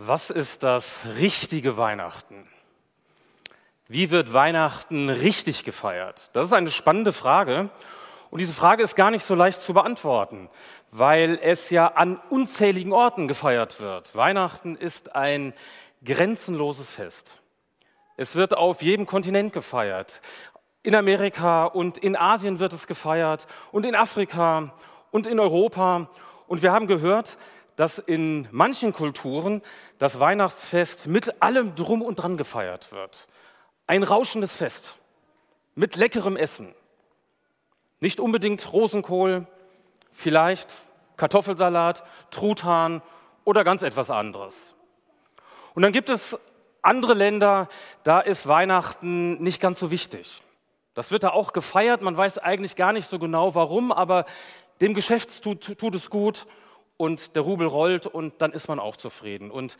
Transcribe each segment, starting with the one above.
Was ist das richtige Weihnachten? Wie wird Weihnachten richtig gefeiert? Das ist eine spannende Frage. Und diese Frage ist gar nicht so leicht zu beantworten, weil es ja an unzähligen Orten gefeiert wird. Weihnachten ist ein grenzenloses Fest. Es wird auf jedem Kontinent gefeiert. In Amerika und in Asien wird es gefeiert und in Afrika und in Europa. Und wir haben gehört, dass in manchen Kulturen das Weihnachtsfest mit allem drum und dran gefeiert wird. Ein rauschendes Fest mit leckerem Essen. Nicht unbedingt Rosenkohl, vielleicht Kartoffelsalat, Truthahn oder ganz etwas anderes. Und dann gibt es andere Länder, da ist Weihnachten nicht ganz so wichtig. Das wird da auch gefeiert, man weiß eigentlich gar nicht so genau warum, aber dem Geschäft tut, tut es gut und der Rubel rollt und dann ist man auch zufrieden. Und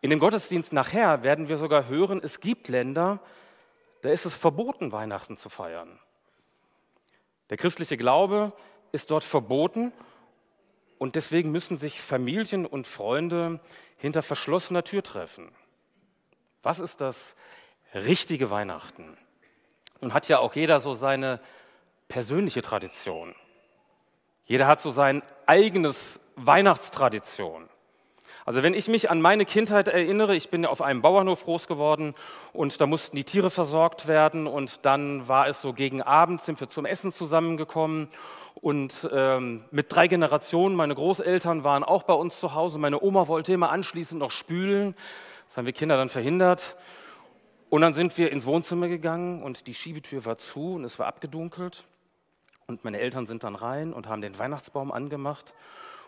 in dem Gottesdienst nachher werden wir sogar hören, es gibt Länder, da ist es verboten, Weihnachten zu feiern. Der christliche Glaube ist dort verboten und deswegen müssen sich Familien und Freunde hinter verschlossener Tür treffen. Was ist das richtige Weihnachten? Nun hat ja auch jeder so seine persönliche Tradition. Jeder hat so sein eigenes Weihnachtstradition. Also wenn ich mich an meine Kindheit erinnere, ich bin auf einem Bauernhof groß geworden und da mussten die Tiere versorgt werden und dann war es so gegen Abend, sind wir zum Essen zusammengekommen und ähm, mit drei Generationen, meine Großeltern waren auch bei uns zu Hause, meine Oma wollte immer anschließend noch spülen, das haben wir Kinder dann verhindert und dann sind wir ins Wohnzimmer gegangen und die Schiebetür war zu und es war abgedunkelt und meine Eltern sind dann rein und haben den Weihnachtsbaum angemacht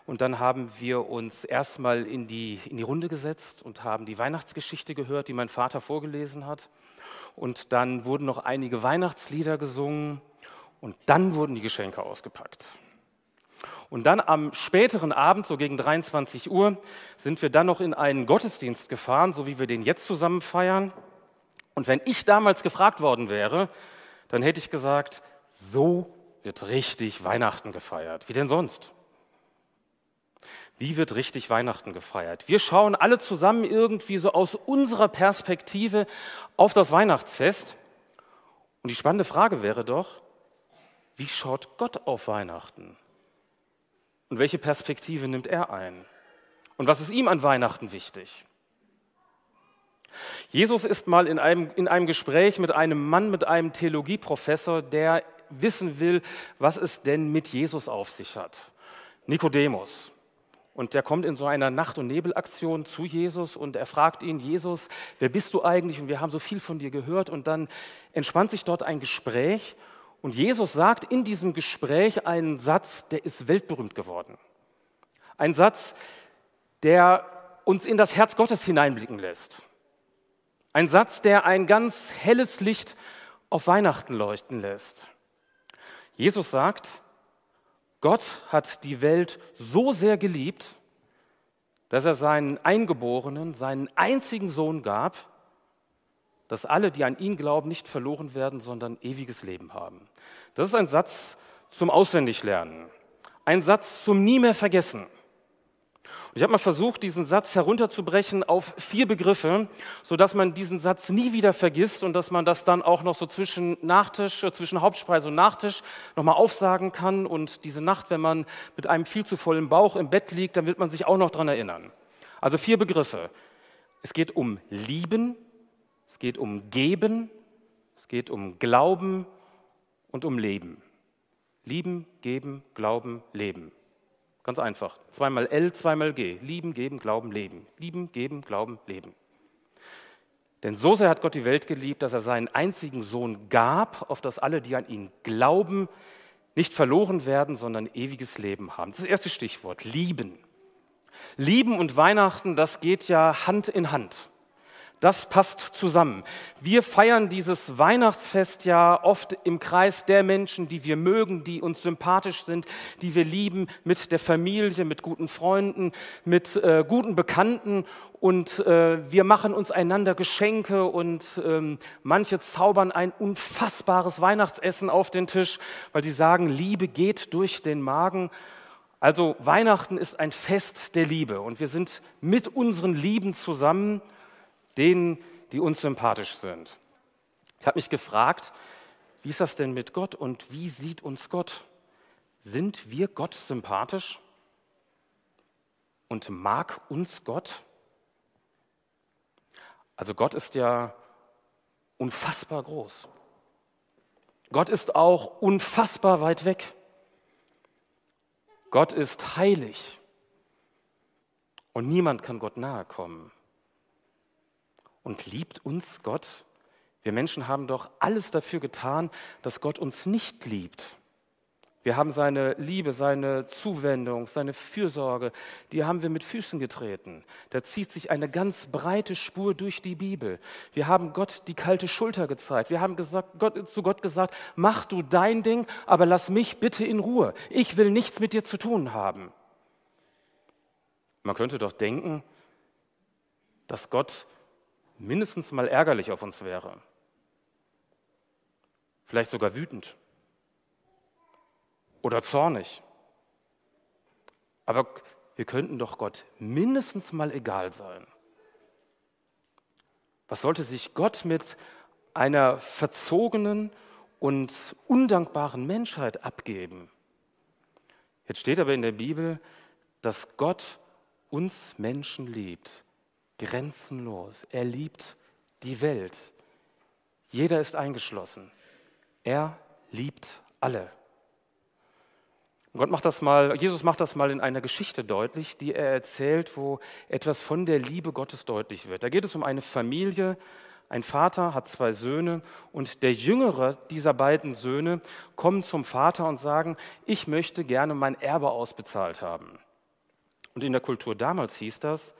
und dann haben wir uns erstmal in die, in die Runde gesetzt und haben die Weihnachtsgeschichte gehört, die mein Vater vorgelesen hat. Und dann wurden noch einige Weihnachtslieder gesungen und dann wurden die Geschenke ausgepackt. Und dann am späteren Abend, so gegen 23 Uhr, sind wir dann noch in einen Gottesdienst gefahren, so wie wir den jetzt zusammen feiern. Und wenn ich damals gefragt worden wäre, dann hätte ich gesagt, so wird richtig Weihnachten gefeiert. Wie denn sonst? Wie wird richtig Weihnachten gefeiert? Wir schauen alle zusammen irgendwie so aus unserer Perspektive auf das Weihnachtsfest. Und die spannende Frage wäre doch, wie schaut Gott auf Weihnachten? Und welche Perspektive nimmt er ein? Und was ist ihm an Weihnachten wichtig? Jesus ist mal in einem, in einem Gespräch mit einem Mann, mit einem Theologieprofessor, der wissen will, was es denn mit Jesus auf sich hat. Nikodemus. Und der kommt in so einer Nacht- und Nebelaktion zu Jesus und er fragt ihn, Jesus, wer bist du eigentlich? Und wir haben so viel von dir gehört. Und dann entspannt sich dort ein Gespräch und Jesus sagt in diesem Gespräch einen Satz, der ist weltberühmt geworden. Ein Satz, der uns in das Herz Gottes hineinblicken lässt. Ein Satz, der ein ganz helles Licht auf Weihnachten leuchten lässt. Jesus sagt, Gott hat die Welt so sehr geliebt, dass er seinen Eingeborenen, seinen einzigen Sohn gab, dass alle, die an ihn glauben, nicht verloren werden, sondern ewiges Leben haben. Das ist ein Satz zum Auswendiglernen, ein Satz zum Nie mehr vergessen. Ich habe mal versucht, diesen Satz herunterzubrechen auf vier Begriffe, sodass man diesen Satz nie wieder vergisst und dass man das dann auch noch so zwischen Nachtisch, äh, zwischen Hauptspeise und Nachtisch nochmal aufsagen kann. Und diese Nacht, wenn man mit einem viel zu vollen Bauch im Bett liegt, dann wird man sich auch noch daran erinnern. Also vier Begriffe. Es geht um Lieben, es geht um Geben, es geht um Glauben und um Leben. Lieben, geben, glauben, leben. Ganz einfach. Zweimal L, zweimal G. Lieben, geben, glauben, leben. Lieben, geben, glauben, leben. Denn so sehr hat Gott die Welt geliebt, dass er seinen einzigen Sohn gab, auf das alle, die an ihn glauben, nicht verloren werden, sondern ewiges Leben haben. Das erste Stichwort, lieben. Lieben und Weihnachten, das geht ja Hand in Hand. Das passt zusammen. Wir feiern dieses Weihnachtsfest ja oft im Kreis der Menschen, die wir mögen, die uns sympathisch sind, die wir lieben, mit der Familie, mit guten Freunden, mit äh, guten Bekannten. Und äh, wir machen uns einander Geschenke und ähm, manche zaubern ein unfassbares Weihnachtsessen auf den Tisch, weil sie sagen, Liebe geht durch den Magen. Also Weihnachten ist ein Fest der Liebe und wir sind mit unseren Lieben zusammen, denen, die uns sympathisch sind. Ich habe mich gefragt, wie ist das denn mit Gott und wie sieht uns Gott? Sind wir Gott sympathisch? Und mag uns Gott? Also Gott ist ja unfassbar groß. Gott ist auch unfassbar weit weg. Gott ist heilig und niemand kann Gott nahe kommen. Und liebt uns Gott? Wir Menschen haben doch alles dafür getan, dass Gott uns nicht liebt. Wir haben seine Liebe, seine Zuwendung, seine Fürsorge, die haben wir mit Füßen getreten. Da zieht sich eine ganz breite Spur durch die Bibel. Wir haben Gott die kalte Schulter gezeigt. Wir haben gesagt, Gott, zu Gott gesagt, mach du dein Ding, aber lass mich bitte in Ruhe. Ich will nichts mit dir zu tun haben. Man könnte doch denken, dass Gott mindestens mal ärgerlich auf uns wäre. Vielleicht sogar wütend oder zornig. Aber wir könnten doch Gott mindestens mal egal sein. Was sollte sich Gott mit einer verzogenen und undankbaren Menschheit abgeben? Jetzt steht aber in der Bibel, dass Gott uns Menschen liebt, grenzenlos. Er liebt die Welt. Jeder ist eingeschlossen. Er liebt alle. Gott macht das mal, Jesus macht das mal in einer Geschichte deutlich, die er erzählt, wo etwas von der Liebe Gottes deutlich wird. Da geht es um eine Familie, ein Vater hat zwei Söhne und der jüngere dieser beiden Söhne kommen zum Vater und sagen, ich möchte gerne mein Erbe ausbezahlt haben. Und in der Kultur damals hieß das,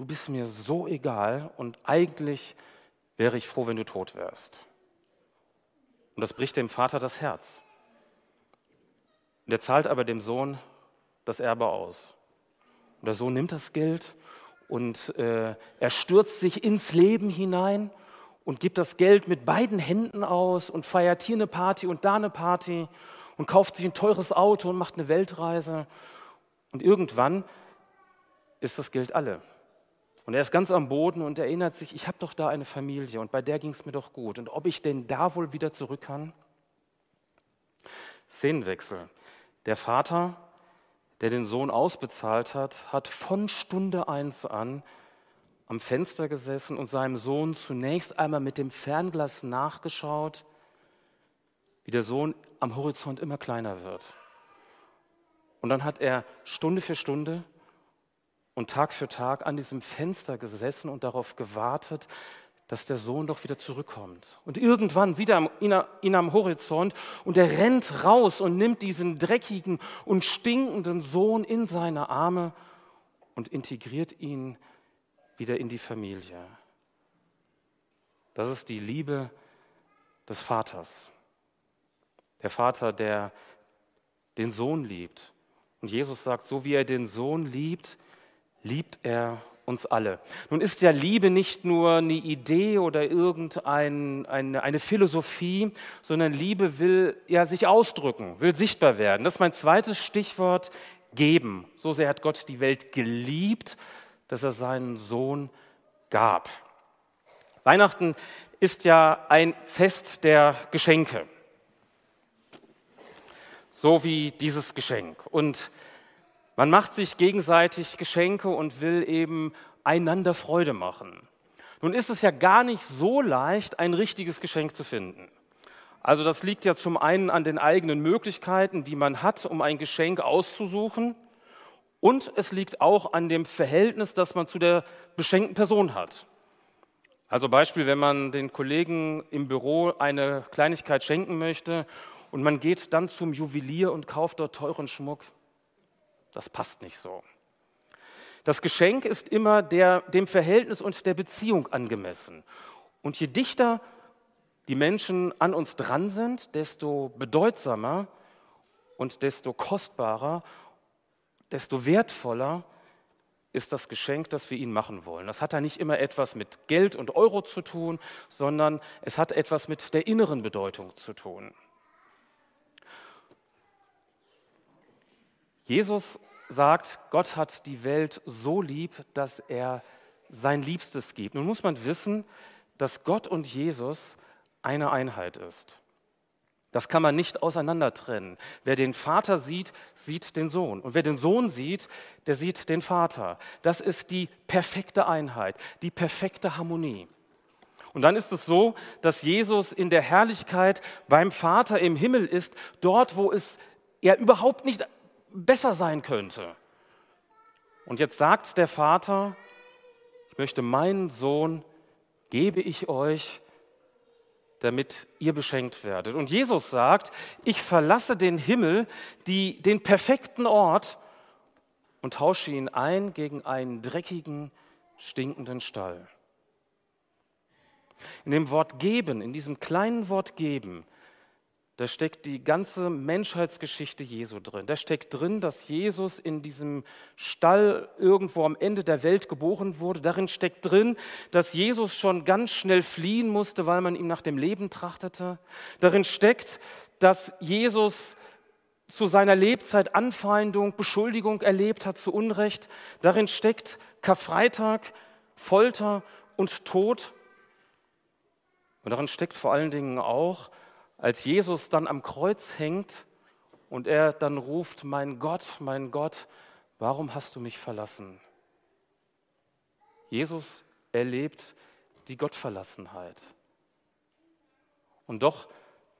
du bist mir so egal und eigentlich wäre ich froh, wenn du tot wärst. Und das bricht dem Vater das Herz. Und er zahlt aber dem Sohn das Erbe aus. Und der Sohn nimmt das Geld und äh, er stürzt sich ins Leben hinein und gibt das Geld mit beiden Händen aus und feiert hier eine Party und da eine Party und kauft sich ein teures Auto und macht eine Weltreise. Und irgendwann ist das Geld alle. Und er ist ganz am Boden und erinnert sich, ich habe doch da eine Familie und bei der ging es mir doch gut. Und ob ich denn da wohl wieder zurück kann? Szenenwechsel. Der Vater, der den Sohn ausbezahlt hat, hat von Stunde eins an am Fenster gesessen und seinem Sohn zunächst einmal mit dem Fernglas nachgeschaut, wie der Sohn am Horizont immer kleiner wird. Und dann hat er Stunde für Stunde und Tag für Tag an diesem Fenster gesessen und darauf gewartet, dass der Sohn doch wieder zurückkommt. Und irgendwann sieht er ihn, am Horizont und er rennt raus und nimmt diesen dreckigen und stinkenden Sohn in seine Arme und integriert ihn wieder in die Familie. Das ist die Liebe des Vaters. Der Vater, der den Sohn liebt. Und Jesus sagt, so wie er den Sohn liebt, liebt er uns alle. Nun ist ja Liebe nicht nur eine Idee oder irgendeine eine, eine Philosophie, sondern Liebe will ja sich ausdrücken, will sichtbar werden. Das ist mein zweites Stichwort, geben. So sehr hat Gott die Welt geliebt, dass er seinen Sohn gab. Weihnachten ist ja ein Fest der Geschenke. So wie dieses Geschenk. Und man macht sich gegenseitig Geschenke und will eben einander Freude machen. Nun ist es ja gar nicht so leicht, ein richtiges Geschenk zu finden. Also das liegt ja zum einen an den eigenen Möglichkeiten, die man hat, um ein Geschenk auszusuchen. Und es liegt auch an dem Verhältnis, das man zu der beschenkten Person hat. Also Beispiel, wenn man den Kollegen im Büro eine Kleinigkeit schenken möchte und man geht dann zum Juwelier und kauft dort teuren Schmuck, das passt nicht so. Das Geschenk ist immer der, dem Verhältnis und der Beziehung angemessen. Und je dichter die Menschen an uns dran sind, desto bedeutsamer und desto kostbarer, desto wertvoller ist das Geschenk, das wir ihnen machen wollen. Das hat da nicht immer etwas mit Geld und Euro zu tun, sondern es hat etwas mit der inneren Bedeutung zu tun. Jesus sagt, Gott hat die Welt so lieb, dass er sein Liebstes gibt. Nun muss man wissen, dass Gott und Jesus eine Einheit ist. Das kann man nicht auseinander trennen. Wer den Vater sieht, sieht den Sohn. Und wer den Sohn sieht, der sieht den Vater. Das ist die perfekte Einheit, die perfekte Harmonie. Und dann ist es so, dass Jesus in der Herrlichkeit beim Vater im Himmel ist, dort, wo es ja überhaupt nicht besser sein könnte. Und jetzt sagt der Vater, ich möchte meinen Sohn, gebe ich euch, damit ihr beschenkt werdet. Und Jesus sagt, ich verlasse den Himmel, die, den perfekten Ort und tausche ihn ein gegen einen dreckigen, stinkenden Stall. In dem Wort geben, in diesem kleinen Wort geben, da steckt die ganze Menschheitsgeschichte Jesu drin. Da steckt drin, dass Jesus in diesem Stall irgendwo am Ende der Welt geboren wurde. Darin steckt drin, dass Jesus schon ganz schnell fliehen musste, weil man ihm nach dem Leben trachtete. Darin steckt, dass Jesus zu seiner Lebzeit Anfeindung, Beschuldigung erlebt hat zu Unrecht. Darin steckt Karfreitag, Folter und Tod. Und darin steckt vor allen Dingen auch, als Jesus dann am Kreuz hängt und er dann ruft, mein Gott, mein Gott, warum hast du mich verlassen? Jesus erlebt die Gottverlassenheit. Und doch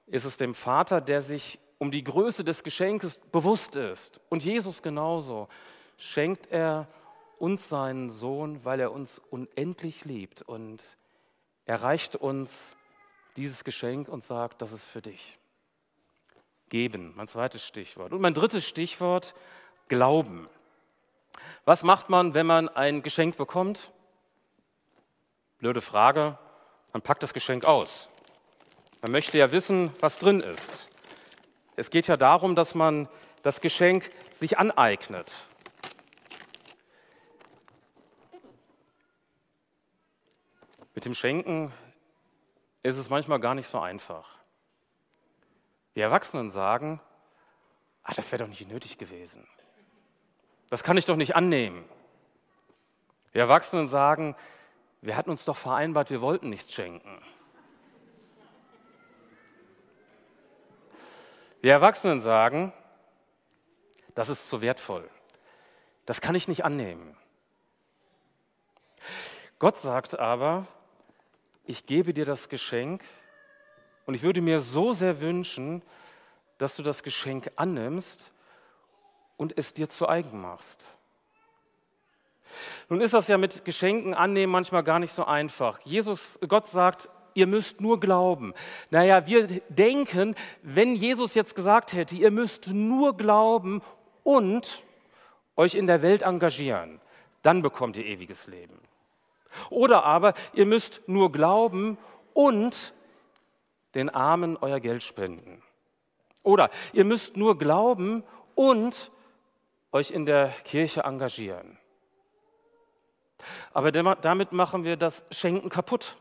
ist es dem Vater, der sich um die Größe des Geschenkes bewusst ist. Und Jesus genauso schenkt er uns seinen Sohn, weil er uns unendlich liebt und er reicht uns dieses Geschenk und sagt, das ist für dich. Geben, mein zweites Stichwort. Und mein drittes Stichwort, Glauben. Was macht man, wenn man ein Geschenk bekommt? Blöde Frage. Man packt das Geschenk aus. Man möchte ja wissen, was drin ist. Es geht ja darum, dass man das Geschenk sich aneignet. Mit dem Schenken ist es manchmal gar nicht so einfach. Die Erwachsenen sagen, ah, das wäre doch nicht nötig gewesen. Das kann ich doch nicht annehmen. Die Erwachsenen sagen, wir hatten uns doch vereinbart, wir wollten nichts schenken. Die Erwachsenen sagen, das ist zu wertvoll. Das kann ich nicht annehmen. Gott sagt aber, ich gebe dir das Geschenk und ich würde mir so sehr wünschen, dass du das Geschenk annimmst und es dir zu eigen machst. Nun ist das ja mit Geschenken annehmen manchmal gar nicht so einfach. Jesus, Gott sagt, ihr müsst nur glauben. Naja, wir denken, wenn Jesus jetzt gesagt hätte, ihr müsst nur glauben und euch in der Welt engagieren, dann bekommt ihr ewiges Leben. Oder aber ihr müsst nur glauben und den Armen euer Geld spenden. Oder ihr müsst nur glauben und euch in der Kirche engagieren. Aber damit machen wir das Schenken kaputt,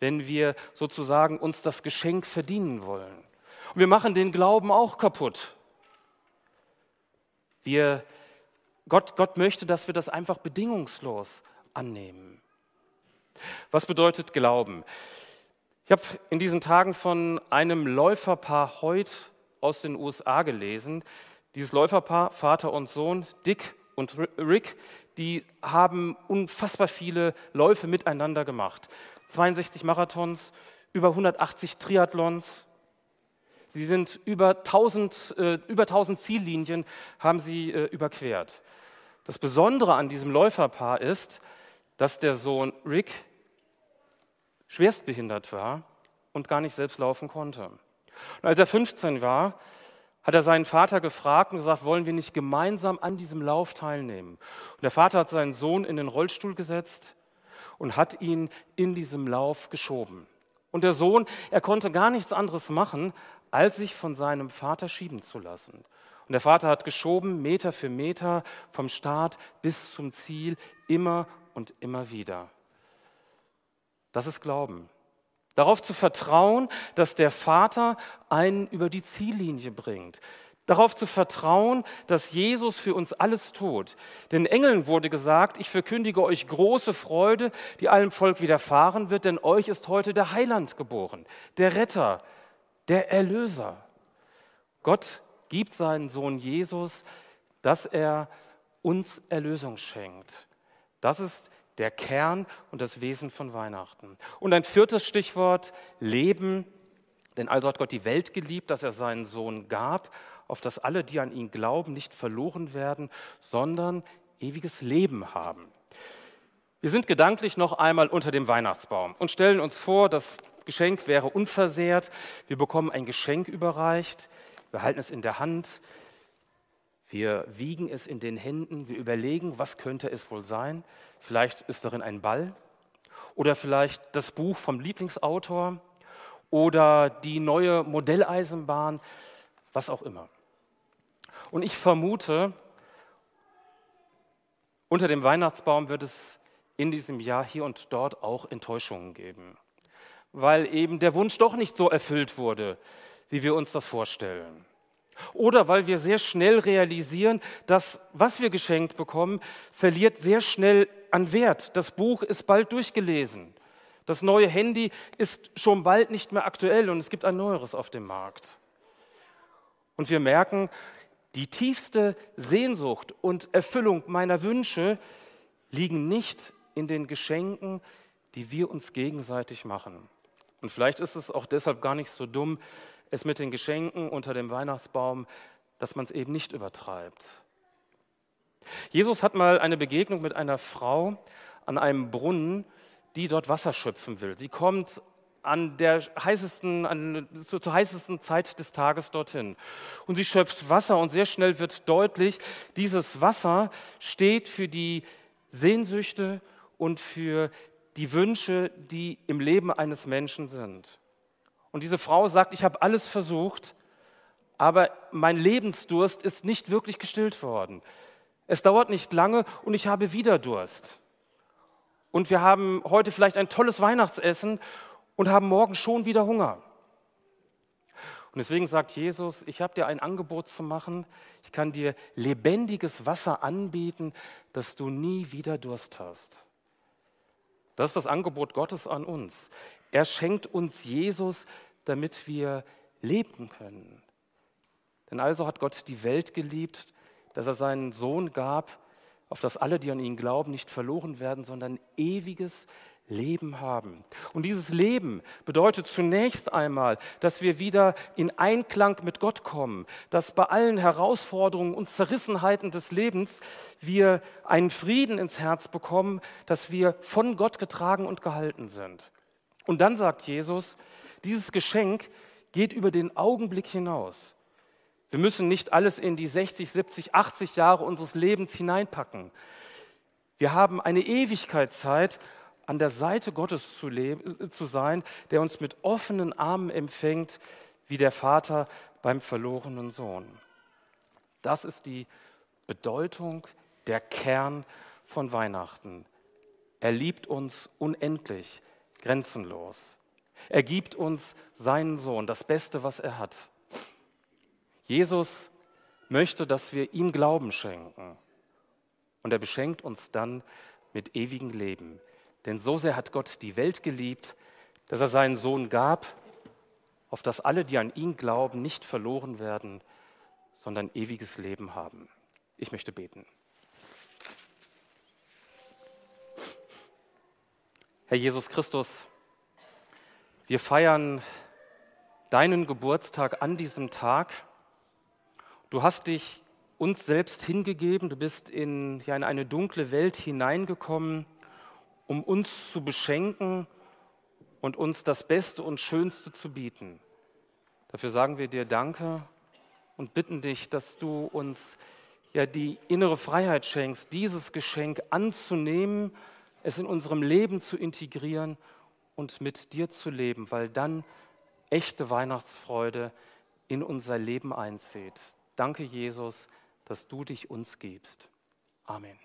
wenn wir sozusagen uns das Geschenk verdienen wollen. Und wir machen den Glauben auch kaputt. Wir, Gott, Gott möchte, dass wir das einfach bedingungslos annehmen. Was bedeutet Glauben? Ich habe in diesen Tagen von einem Läuferpaar heute aus den USA gelesen. Dieses Läuferpaar, Vater und Sohn, Dick und Rick, die haben unfassbar viele Läufe miteinander gemacht. 62 Marathons, über 180 Triathlons. Sie sind über 1000, äh, über 1000 Ziellinien haben sie äh, überquert. Das Besondere an diesem Läuferpaar ist, dass der Sohn Rick schwerstbehindert war und gar nicht selbst laufen konnte. Und als er 15 war, hat er seinen Vater gefragt und gesagt, wollen wir nicht gemeinsam an diesem Lauf teilnehmen? Und der Vater hat seinen Sohn in den Rollstuhl gesetzt und hat ihn in diesem Lauf geschoben. Und der Sohn, er konnte gar nichts anderes machen, als sich von seinem Vater schieben zu lassen. Und der Vater hat geschoben, Meter für Meter, vom Start bis zum Ziel, immer und immer wieder. Das ist Glauben. Darauf zu vertrauen, dass der Vater einen über die Ziellinie bringt, Darauf zu vertrauen, dass Jesus für uns alles tut. Den Engeln wurde gesagt, ich verkündige euch große Freude, die allem Volk widerfahren wird, denn euch ist heute der Heiland geboren, der Retter, der Erlöser. Gott gibt seinen Sohn Jesus, dass er uns Erlösung schenkt. Das ist der Kern und das Wesen von Weihnachten. Und ein viertes Stichwort, Leben. Denn also hat Gott die Welt geliebt, dass er seinen Sohn gab, auf dass alle, die an ihn glauben, nicht verloren werden, sondern ewiges Leben haben. Wir sind gedanklich noch einmal unter dem Weihnachtsbaum und stellen uns vor, das Geschenk wäre unversehrt. Wir bekommen ein Geschenk überreicht, wir halten es in der Hand, wir wiegen es in den Händen, wir überlegen, was könnte es wohl sein. Vielleicht ist darin ein Ball oder vielleicht das Buch vom Lieblingsautor oder die neue Modelleisenbahn, was auch immer. Und ich vermute, unter dem Weihnachtsbaum wird es in diesem Jahr hier und dort auch Enttäuschungen geben, weil eben der Wunsch doch nicht so erfüllt wurde, wie wir uns das vorstellen. Oder weil wir sehr schnell realisieren, dass was wir geschenkt bekommen, verliert sehr schnell an Wert. Das Buch ist bald durchgelesen. Das neue Handy ist schon bald nicht mehr aktuell und es gibt ein neueres auf dem Markt. Und wir merken, die tiefste Sehnsucht und Erfüllung meiner Wünsche liegen nicht in den Geschenken, die wir uns gegenseitig machen. Und vielleicht ist es auch deshalb gar nicht so dumm, es mit den Geschenken unter dem Weihnachtsbaum, dass man es eben nicht übertreibt. Jesus hat mal eine Begegnung mit einer Frau an einem Brunnen, die dort Wasser schöpfen will. Sie kommt an der heißesten, an, zur, zur heißesten Zeit des Tages dorthin. Und sie schöpft Wasser und sehr schnell wird deutlich, dieses Wasser steht für die Sehnsüchte und für die Wünsche, die im Leben eines Menschen sind. Und diese Frau sagt, ich habe alles versucht, aber mein Lebensdurst ist nicht wirklich gestillt worden. Es dauert nicht lange und ich habe wieder Durst. Und wir haben heute vielleicht ein tolles Weihnachtsessen und haben morgen schon wieder Hunger. Und deswegen sagt Jesus, ich habe dir ein Angebot zu machen, ich kann dir lebendiges Wasser anbieten, dass du nie wieder Durst hast. Das ist das Angebot Gottes an uns. Er schenkt uns Jesus, damit wir leben können. Denn also hat Gott die Welt geliebt, dass er seinen Sohn gab, auf dass alle, die an ihn glauben, nicht verloren werden, sondern ewiges Leben haben. Und dieses Leben bedeutet zunächst einmal, dass wir wieder in Einklang mit Gott kommen, dass bei allen Herausforderungen und Zerrissenheiten des Lebens wir einen Frieden ins Herz bekommen, dass wir von Gott getragen und gehalten sind. Und dann sagt Jesus, dieses Geschenk geht über den Augenblick hinaus. Wir müssen nicht alles in die 60, 70, 80 Jahre unseres Lebens hineinpacken. Wir haben eine Ewigkeitszeit, an der Seite Gottes zu, leben, zu sein, der uns mit offenen Armen empfängt, wie der Vater beim verlorenen Sohn. Das ist die Bedeutung, der Kern von Weihnachten. Er liebt uns unendlich, grenzenlos. Er gibt uns seinen Sohn, das Beste, was er hat. Jesus möchte, dass wir ihm Glauben schenken. Und er beschenkt uns dann mit ewigem Leben. Denn so sehr hat Gott die Welt geliebt, dass er seinen Sohn gab, auf dass alle, die an ihn glauben, nicht verloren werden, sondern ewiges Leben haben. Ich möchte beten. Herr Jesus Christus, wir feiern deinen Geburtstag an diesem Tag. Du hast dich uns selbst hingegeben, du bist in, ja, in eine dunkle Welt hineingekommen um uns zu beschenken und uns das Beste und Schönste zu bieten. Dafür sagen wir dir Danke und bitten dich, dass du uns ja die innere Freiheit schenkst, dieses Geschenk anzunehmen, es in unserem Leben zu integrieren und mit dir zu leben, weil dann echte Weihnachtsfreude in unser Leben einzieht. Danke, Jesus, dass du dich uns gibst. Amen.